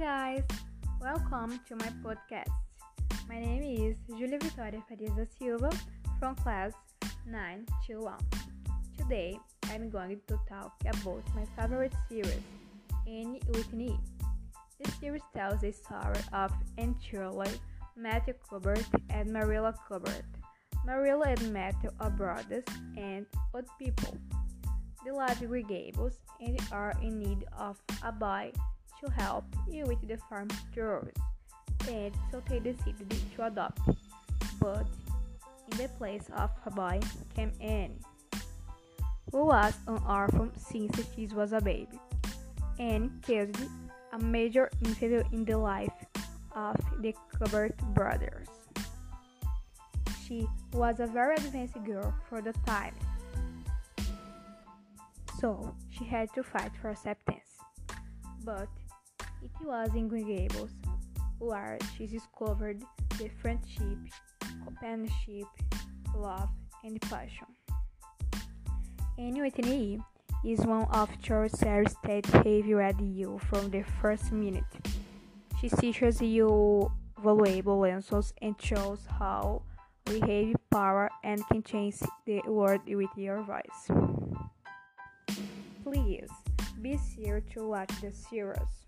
guys, welcome to my podcast. My name is Julia Vitória Farias Silva from class 9 to 1. Today I'm going to talk about my favorite series, Anne with an E. This series tells the story of Anne Shirley, Matthew Cuthbert, and Marilla Cuthbert. Marilla and Matthew are brothers and old people. Live Green Gables and are in need of a boy to help you with the farm chores, and so they decided to adopt. But in the place of boy came Anne, who was an orphan since she was a baby. Anne caused a major interview in the life of the Cuthbert brothers. She was a very advanced girl for the time, so she had to fight for acceptance. But it was in Green Gables where she discovered the friendship, companionship, love, and passion. Anne with an E is one of Charles series that have read you from the first minute. She teaches you valuable lessons and shows how we have power and can change the world with your voice. Please be sure to watch the series.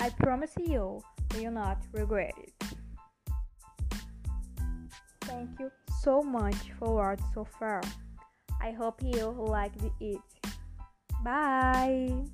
I promise you will not regret it. Thank you so much for watching so far. I hope you liked it. Bye!